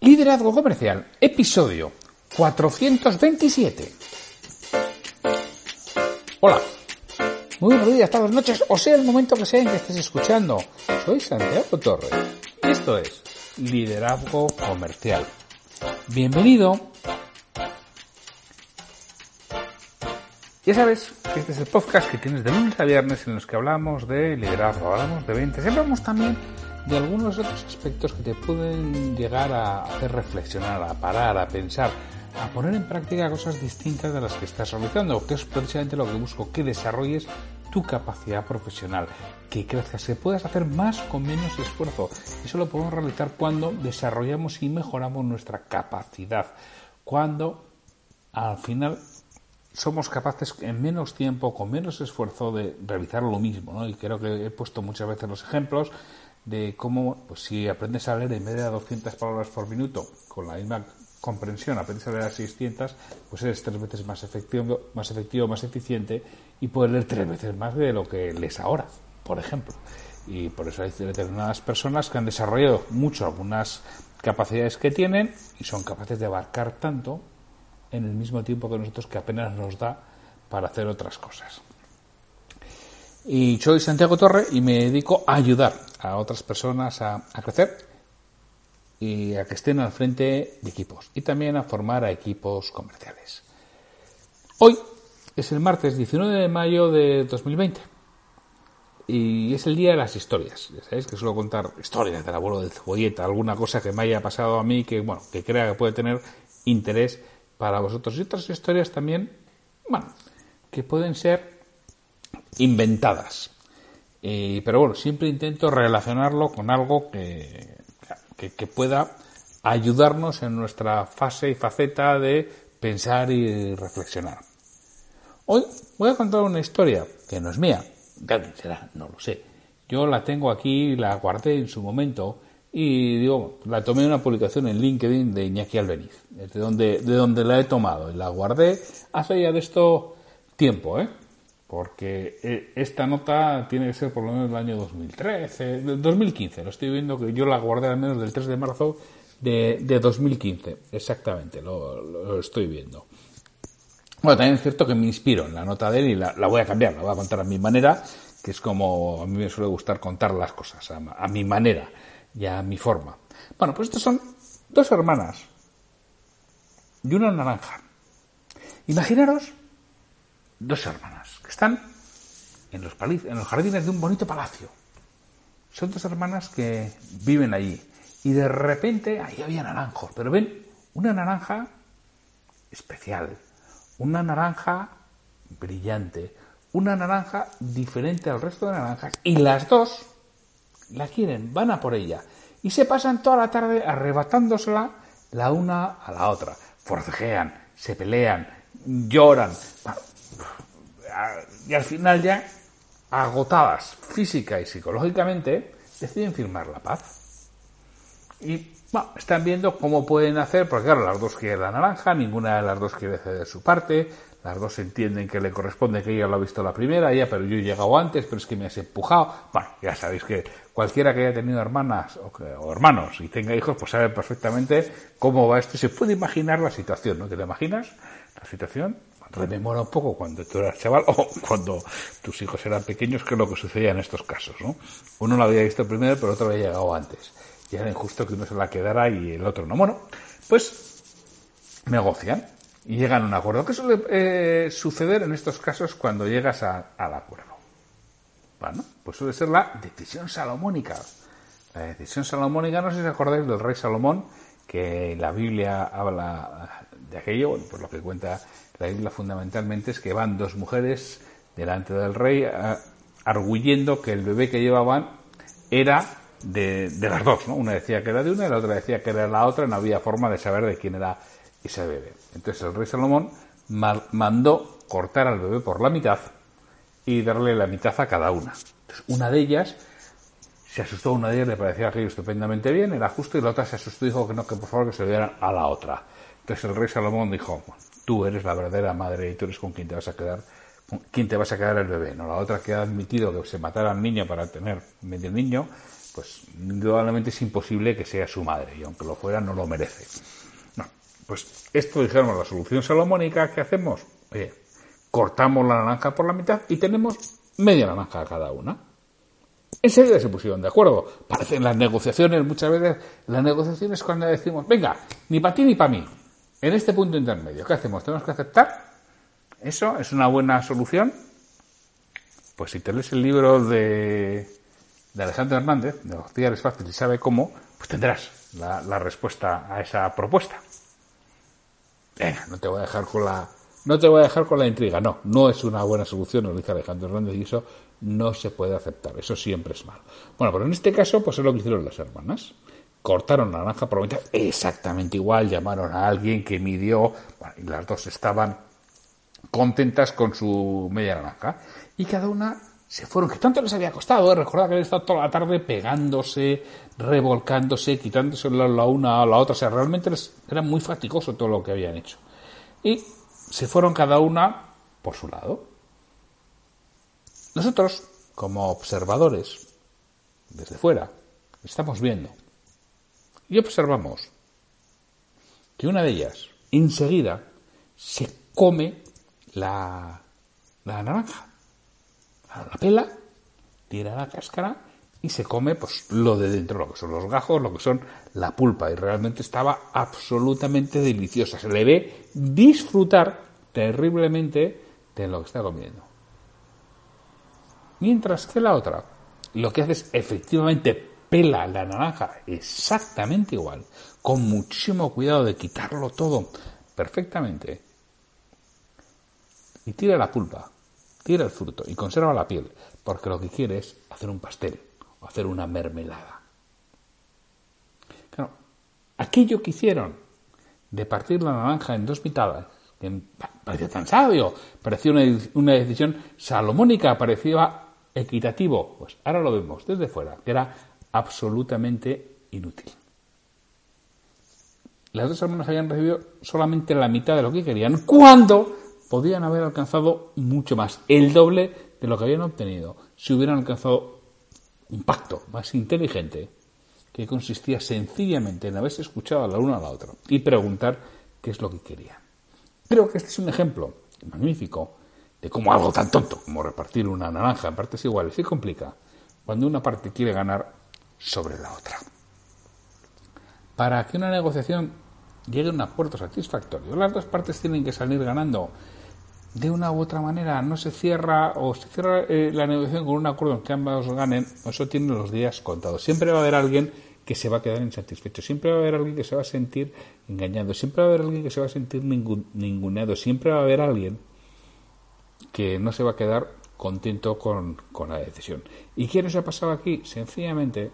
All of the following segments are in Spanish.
Liderazgo Comercial, episodio 427. Hola, muy buenos días, tardes, noches, o sea el momento que sea en que estés escuchando. Soy Santiago Torres. Esto es Liderazgo Comercial. Bienvenido. Ya sabes que este es el podcast que tienes de lunes a viernes en los que hablamos de liderazgo, hablamos de ventas, y hablamos también de algunos otros aspectos que te pueden llegar a hacer reflexionar, a parar, a pensar, a poner en práctica cosas distintas de las que estás realizando, que es precisamente lo que busco, que desarrolles tu capacidad profesional, que crezcas, que puedas hacer más con menos esfuerzo. Eso lo podemos realizar cuando desarrollamos y mejoramos nuestra capacidad, cuando al final somos capaces en menos tiempo, con menos esfuerzo, de realizar lo mismo. Y creo que he puesto muchas veces los ejemplos de cómo, pues si aprendes a leer en media de 200 palabras por minuto, con la misma comprensión, aprendes a leer a 600, pues eres tres veces más efectivo, más efectivo, más eficiente y puedes leer tres veces más de lo que lees ahora, por ejemplo. Y por eso hay determinadas personas que han desarrollado mucho algunas capacidades que tienen y son capaces de abarcar tanto en el mismo tiempo que nosotros que apenas nos da para hacer otras cosas. Y soy Santiago Torre y me dedico a ayudar a otras personas a, crecer y a que estén al frente de equipos y también a formar a equipos comerciales. Hoy es el martes 19 de mayo de 2020 y es el día de las historias. Ya sabéis que suelo contar historias del abuelo del cebolleta, alguna cosa que me haya pasado a mí que, bueno, que crea que puede tener interés para vosotros y otras historias también, que pueden ser inventadas. Eh, pero bueno, siempre intento relacionarlo con algo que, que, pueda ayudarnos en nuestra fase y faceta de pensar y reflexionar. Hoy voy a contar una historia que no es mía, de será, no lo sé. Yo la tengo aquí, la guardé en su momento y digo, la tomé en una publicación en LinkedIn de Iñaki Albeniz, de donde, de donde la he tomado y la guardé hace ya de esto tiempo, ¿eh? Porque esta nota tiene que ser por lo menos del año 2013, 2015, lo estoy viendo que yo la guardé al menos del 3 de marzo de, de 2015, exactamente, lo, estoy viendo. Bueno, también es cierto que me inspiro en la nota de él y la, voy a cambiar, la voy a contar a mi manera, que es como a mí me suele gustar contar las cosas, a mi manera y a mi forma. Bueno, pues estas son dos hermanas y una naranja. Imaginaros dos hermanas que están en los, en los jardines de un bonito palacio. Son dos hermanas que viven allí. Y de repente ahí había naranjos, pero ven una naranja especial, una naranja brillante, una naranja diferente al resto de naranjas. Y las dos la quieren, van a por ella. Y se pasan toda la tarde arrebatándosela la una a la otra. Forcejean, se pelean, lloran. Y al final ya, agotadas física y psicológicamente, deciden firmar la paz. Y bueno, están viendo cómo pueden hacer, porque claro, las dos quieren la naranja, ninguna de las dos quiere ceder su parte, las dos entienden que le corresponde que ella lo ha visto la primera, ya, pero yo he llegado antes, pero es que me has empujado. Bueno, ya sabéis que cualquiera que haya tenido hermanas o, que, o, hermanos y tenga hijos, pues sabe perfectamente cómo va esto se puede imaginar la situación, ¿no? ¿Te la imaginas? La situación rememora un poco cuando tú eras chaval o cuando tus hijos eran pequeños, que es lo que sucedía en estos casos, ¿no? Uno lo había visto primero, pero otro había llegado antes. Y era injusto que uno se la quedara y el otro no. Bueno, pues negocian y llegan a un acuerdo. ¿Qué suele eh, suceder en estos casos cuando llegas al acuerdo? Bueno, pues suele ser la decisión salomónica. La decisión salomónica, no sé si acordáis del rey Salomón, que la Biblia habla de aquello, bueno, pues lo que cuenta la Biblia fundamentalmente es que van dos mujeres delante del rey arguyendo que el bebé que llevaban era de, las dos, ¿no? Una decía que era de una y la otra decía que era la otra, no había forma de saber de quién era ese bebé. Entonces el rey Salomón mandó cortar al bebé por la mitad y darle la mitad a cada una. Entonces, una de ellas se asustó, una de ellas le parecía aquello estupendamente bien, era justo, y la otra se asustó y dijo que no, que por favor que se lo dieran a la otra. Entonces el rey Salomón dijo, tú eres la verdadera madre y tú eres con quien te vas a quedar, con quien te vas a quedar el bebé. No la otra que ha admitido que se matara al niño para tener medio niño, pues indudablemente es imposible que sea su madre, y aunque lo fuera no lo merece. No, pues esto dijéramos la solución salomónica, ¿qué hacemos? Oye, cortamos la naranja por la mitad y tenemos media naranja cada una. Enseguida se pusieron de acuerdo. Parecen las negociaciones, muchas veces las negociaciones cuando decimos, venga, ni para ti ni para mí. En este punto intermedio, ¿qué hacemos? ¿Tenemos que aceptar? ¿Eso es una buena solución? Pues si te lees el libro de, de Alejandro Hernández, de los es fácil y sabe cómo, pues tendrás la, respuesta a esa propuesta. Venga, no te voy a dejar con la no te voy a dejar con la intriga. No, no es una buena solución, lo dice Alejandro Hernández, y eso no se puede aceptar. Eso siempre es malo. Bueno, pero en este caso, pues es lo que hicieron las hermanas. Cortaron la naranja por mitad, exactamente igual, llamaron a alguien que midió, y las dos estaban contentas con su media naranja. Y cada una se fueron, que tanto les había costado, ¿eh? recordad que habían estado toda la tarde pegándose, revolcándose, quitándose la una a la otra, o sea, realmente les era muy fatigoso todo lo que habían hecho. Y se fueron cada una por su lado. Nosotros, como observadores, desde fuera, estamos viendo y observamos que una de ellas enseguida se come la, la naranja, la pela, tira la cáscara y se come pues lo de dentro, lo que son los gajos, lo que son la pulpa y realmente estaba absolutamente deliciosa. Se le ve disfrutar terriblemente de lo que está comiendo. Mientras que la otra lo que hace es efectivamente pela la naranja exactamente igual, con muchísimo cuidado de quitarlo todo perfectamente y tira la pulpa, tira el fruto y conserva la piel, porque lo que quiere es hacer un pastel o hacer una mermelada. Aquello que hicieron de partir la naranja en dos mitades, que parecía tan sabio, parecía una, decisión salomónica, parecía equitativo, pues ahora lo vemos desde fuera, que era absolutamente inútil. Las dos hermanas habían recibido solamente la mitad de lo que querían, cuando podían haber alcanzado mucho más, el doble de lo que habían obtenido, si hubieran alcanzado un pacto más inteligente que consistía sencillamente en haberse escuchado a la una a la otra y preguntar qué es lo que querían. Creo que este es un ejemplo magnífico de cómo algo tan tonto como repartir una naranja en partes iguales se complica cuando una parte quiere ganar sobre la otra. Para que una negociación llegue a un acuerdo satisfactorio, las dos partes tienen que salir ganando de una u otra manera. No se cierra o se cierra eh, la negociación con un acuerdo en que ambos ganen, eso tiene los días contados. Siempre va a haber alguien que se va a quedar insatisfecho, siempre va a haber alguien que se va a sentir engañado, siempre va a haber alguien que se va a sentir ninguneado, siempre va a haber alguien que no se va a quedar contento con, con la decisión. ¿Y qué nos ha pasado aquí? Sencillamente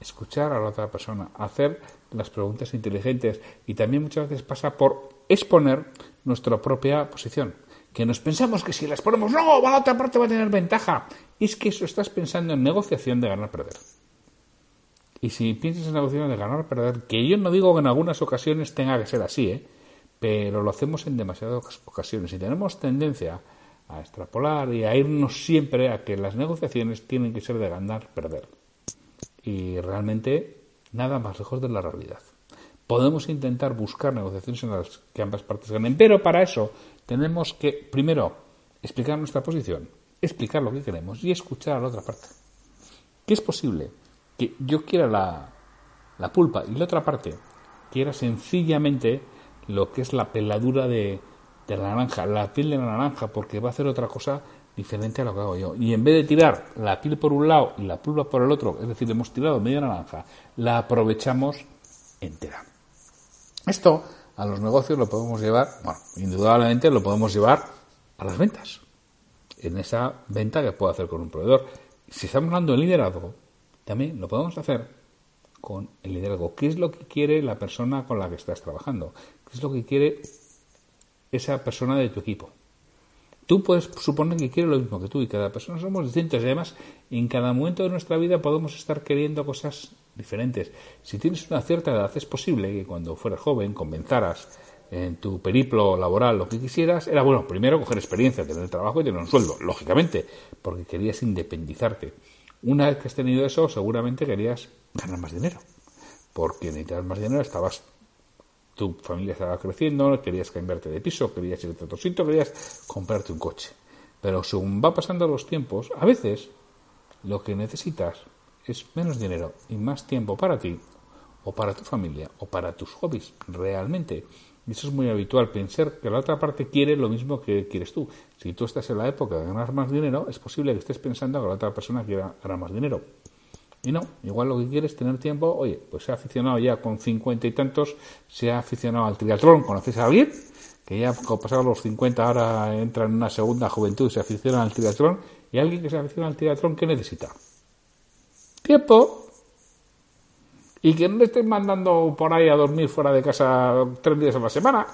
escuchar a la otra persona, hacer las preguntas inteligentes y también muchas veces pasa por exponer nuestra propia posición. Que nos pensamos que si las ponemos, no, la otra parte va a tener ventaja. Es que eso estás pensando en negociación de ganar-perder. Y si piensas en negociación de ganar o perder, que yo no digo que en algunas ocasiones tenga que ser así, ¿eh? pero lo hacemos en demasiadas ocasiones y tenemos tendencia a extrapolar y a irnos siempre a que las negociaciones tienen que ser de ganar-perder. Y realmente nada más lejos de la realidad. Podemos intentar buscar negociaciones en las que ambas partes ganen, pero para eso tenemos que, primero, explicar nuestra posición, explicar lo que queremos y escuchar a la otra parte. ¿Qué es posible? que yo quiera la, la pulpa y la otra parte quiera sencillamente lo que es la peladura de, de la naranja, la piel de la naranja, porque va a hacer otra cosa diferente a lo que hago yo. Y en vez de tirar la piel por un lado y la pulpa por el otro, es decir, hemos tirado media naranja, la aprovechamos entera. Esto a los negocios lo podemos llevar, bueno, indudablemente lo podemos llevar a las ventas. En esa venta que puedo hacer con un proveedor. Si estamos hablando de liderazgo, También lo podemos hacer con el liderazgo. ¿Qué es lo que quiere la persona con la que estás trabajando? ¿Qué es lo que quiere esa persona de tu equipo? Tú puedes suponer que quiere lo mismo que tú y cada persona somos distintos y además en cada momento de nuestra vida podemos estar queriendo cosas diferentes. Si tienes una cierta edad es posible que cuando fueras joven comenzaras en tu periplo laboral lo que quisieras era bueno primero coger experiencia, tener trabajo y tener un sueldo, lógicamente, porque querías independizarte. Una vez que has tenido eso, seguramente querías ganar más dinero, porque necesitabas más dinero, estabas tu familia estaba creciendo, querías cambiarte de piso, querías irte a otro sitio, querías comprarte un coche. Pero según va pasando los tiempos, a veces lo que necesitas es menos dinero y más tiempo para ti, o para tu familia, o para tus hobbies, realmente. Y eso es muy habitual, pensar que la otra parte quiere lo mismo que quieres tú. Si tú estás en la época de ganar más dinero, es posible que estés pensando que la otra persona quiera ganar más dinero. Y no, igual lo que quieres es tener tiempo, oye, pues se ha aficionado ya con cincuenta y tantos, se ha aficionado al triatlón, ¿conoces a alguien? Que ya pasado los cincuenta ahora entra en una segunda juventud, se aficiona al triatlón, y alguien que se aficiona al triatlón, ¿qué necesita? Tiempo. Y que no le estén mandando por ahí a dormir fuera de casa tres días a la semana,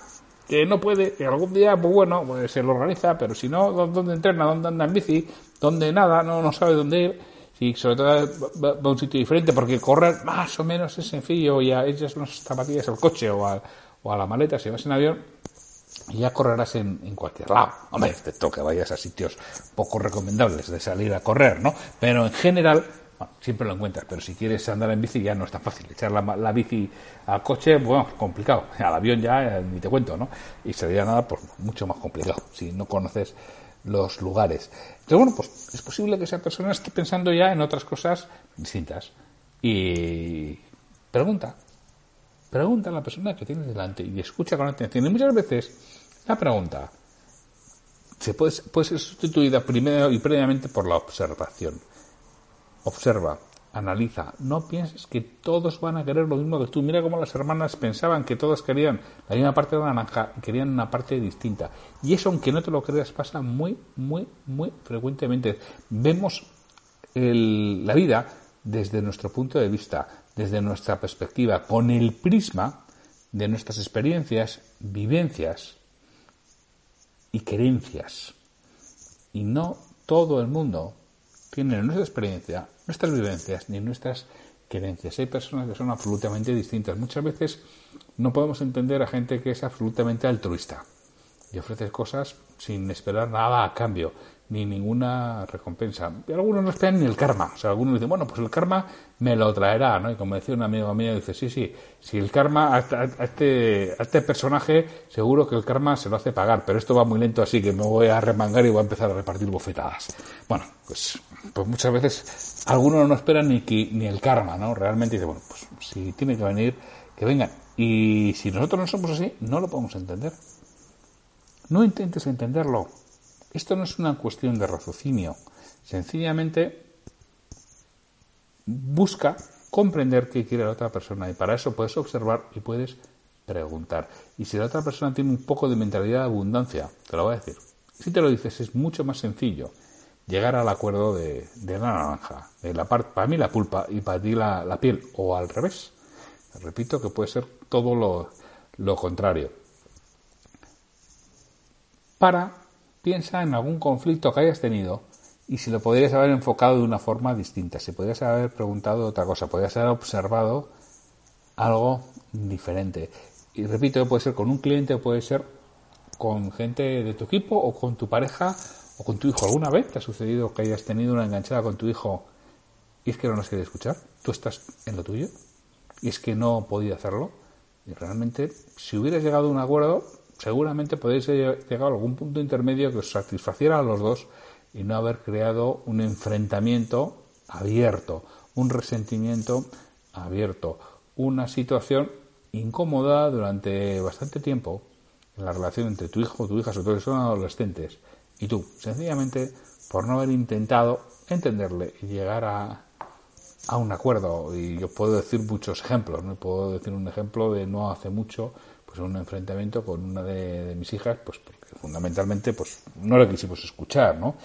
que no puede, que algún día, pues bueno, pues se lo organiza, pero si no, ¿dónde entrena? ¿Dónde anda en bici? ¿Dónde nada? No, no sabe dónde ir Sí, sobre todo va, a un sitio diferente, porque correr más o menos es sencillo, ya echas unas zapatillas al coche o a, o a la maleta si vas en avión y ya correrás en, cualquier lado. Hombre, te toca vayas a sitios poco recomendables de salir a correr, ¿no? Pero en general, siempre lo encuentras, pero si quieres andar en bici ya no es tan fácil. Echar la, bici al coche, bueno, complicado. Al avión ya ni te cuento, ¿no? Y sería nada, pues mucho más complicado si no conoces los lugares. Entonces, bueno, pues es posible que esa persona esté pensando ya en otras cosas distintas. Y pregunta, pregunta a la persona que tienes delante y escucha con atención. Y muchas veces la pregunta se puede, puede ser sustituida primero y previamente por la observación. Observa, analiza. No pienses que todos van a querer lo mismo que tú. Mira cómo las hermanas pensaban que todas querían la misma parte de la naranja y querían una parte distinta. Y eso, aunque no te lo creas, pasa muy, muy, muy frecuentemente. Vemos la vida desde nuestro punto de vista, desde nuestra perspectiva, con el prisma de nuestras experiencias, vivencias y creencias. Y no todo el mundo tiene nuestra experiencia nuestras vivencias ni nuestras creencias. Hay personas que son absolutamente distintas. Muchas veces no podemos entender a gente que es absolutamente altruista y ofrece cosas sin esperar nada a cambio ni ninguna recompensa. Y algunos no esperan ni el karma. O sea, algunos dicen, bueno, pues el karma me lo traerá, ¿no? Y como decía un amigo mío, dice, sí, sí, si el karma a, este, a este personaje seguro que el karma se lo hace pagar, pero esto va muy lento así que me voy a remangar y voy a empezar a repartir bofetadas. Bueno, pues, pues muchas veces algunos no esperan ni, que, ni el karma, ¿no? Realmente dice, bueno, pues si tiene que venir, que vengan. Y si nosotros no somos así, no lo podemos entender. No intentes entenderlo esto no es una cuestión de raciocinio. Sencillamente busca comprender qué quiere la otra persona y para eso puedes observar y puedes preguntar. Y si la otra persona tiene un poco de mentalidad de abundancia, te lo voy a decir. Si te lo dices es mucho más sencillo llegar al acuerdo de, la naranja, de la parte, para mí la pulpa y para ti la, piel, o al revés. Repito que puede ser todo lo, lo contrario. Para piensa en algún conflicto que hayas tenido y si lo podrías haber enfocado de una forma distinta, si podrías haber preguntado otra cosa, podrías haber observado algo diferente. Y repito, puede ser con un cliente puede ser con gente de tu equipo o con tu pareja o con tu hijo. ¿Alguna vez te ha sucedido que hayas tenido una enganchada con tu hijo y es que no nos quiere escuchar? Tú estás en lo tuyo y es que no podía hacerlo. Y realmente, si hubieras llegado a un acuerdo, seguramente podéis llegar a algún punto intermedio que os satisfaciera a los dos y no haber creado un enfrentamiento abierto, un resentimiento abierto, una situación incómoda durante bastante tiempo en la relación entre tu hijo tu hija, sobre todo que son adolescentes, y tú, sencillamente por no haber intentado entenderle y llegar a, a un acuerdo. Y yo puedo decir muchos ejemplos, ¿no? Puedo decir un ejemplo de no hace mucho pues un enfrentamiento con una de, mis hijas, pues porque fundamentalmente pues no le quisimos escuchar, ¿no?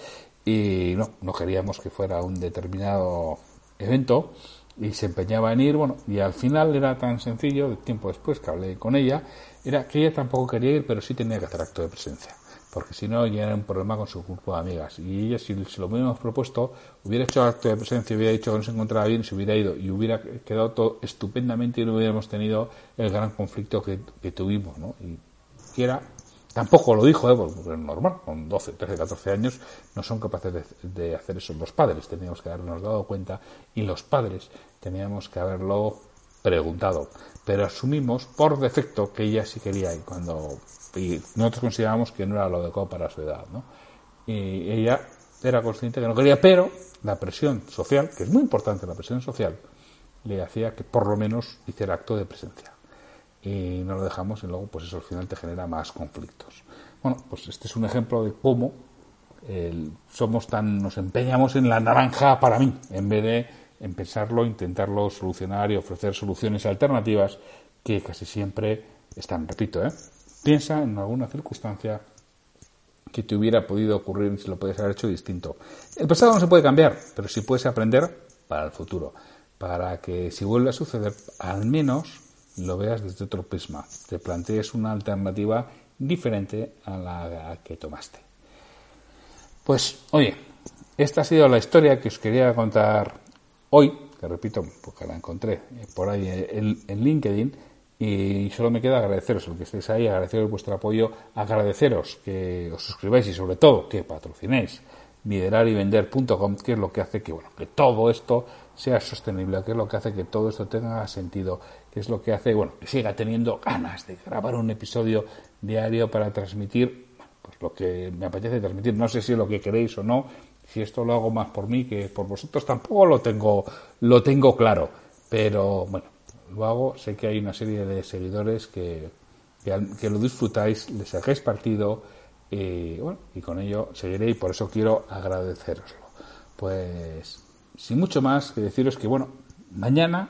Y no, no queríamos que fuera un determinado evento y se empeñaba en ir, bueno, y al final era tan sencillo, tiempo después que hablé con ella, era que ella tampoco quería ir, pero sí tenía que hacer acto de presencia, porque si no ya un problema con su grupo de amigas. Y ella, si se lo hubiéramos propuesto, hubiera hecho acto de presencia, hubiera dicho que no se encontraba bien, se hubiera ido y hubiera quedado todo estupendamente y no hubiéramos tenido el gran conflicto que, que tuvimos, ¿no? Y que era Tampoco lo dijo, ¿eh? porque es normal, con 12, 13, 14 años no son capaces de, hacer eso. Los padres teníamos que habernos dado cuenta y los padres teníamos que haberlo preguntado. Pero asumimos por defecto que ella sí quería y cuando y nosotros considerábamos que no era lo adecuado para su edad. ¿no? Y ella era consciente que no quería, pero la presión social, que es muy importante la presión social, le hacía que por lo menos hiciera acto de presencia y no lo dejamos y luego pues eso al final te genera más conflictos. Bueno, pues este es un ejemplo de cómo somos tan, nos empeñamos en la naranja para mí, en vez de en pensarlo, intentarlo solucionar y ofrecer soluciones alternativas que casi siempre están, repito, ¿eh? Piensa en alguna circunstancia que te hubiera podido ocurrir si lo puedes haber hecho distinto. El pasado no se puede cambiar, pero sí puedes aprender para el futuro, para que si vuelve a suceder, al menos lo veas desde otro prisma, te plantees una alternativa diferente a la que tomaste. Pues, oye, esta ha sido la historia que os quería contar hoy, que repito, porque la encontré por ahí en, LinkedIn, y solo me queda agradeceros el que estéis ahí, agradeceros vuestro apoyo, agradeceros que os suscribáis y sobre todo que patrocinéis liderarivender.com, que es lo que hace que, bueno, que todo esto sea sostenible, que es lo que hace que todo esto tenga sentido que es lo que hace, bueno, que siga teniendo ganas de grabar un episodio diario para transmitir pues lo que me apetece transmitir. No sé si es lo que queréis o no, si esto lo hago más por mí que por vosotros, tampoco lo tengo, lo tengo claro, pero bueno, lo hago, sé que hay una serie de seguidores que, que, lo disfrutáis, le sacáis partido y bueno, y con ello seguiré y por eso quiero agradeceroslo. Pues sin mucho más que deciros que bueno, mañana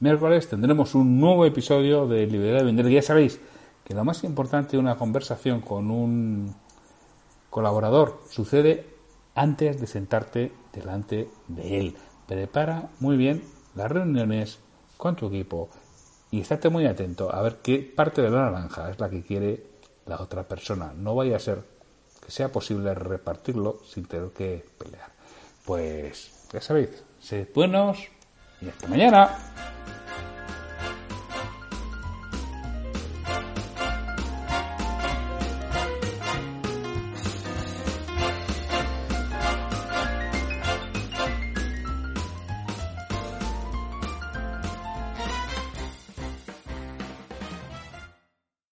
miércoles tendremos un nuevo episodio de Libertad de Vender. Ya sabéis que lo más importante de una conversación con un colaborador sucede antes de sentarte delante de él. Prepara muy bien las reuniones con tu equipo y estate muy atento a ver qué parte de la naranja es la que quiere la otra persona. No vaya a ser que sea posible repartirlo sin tener que pelear. Pues ya sabéis, sed buenos y hasta mañana.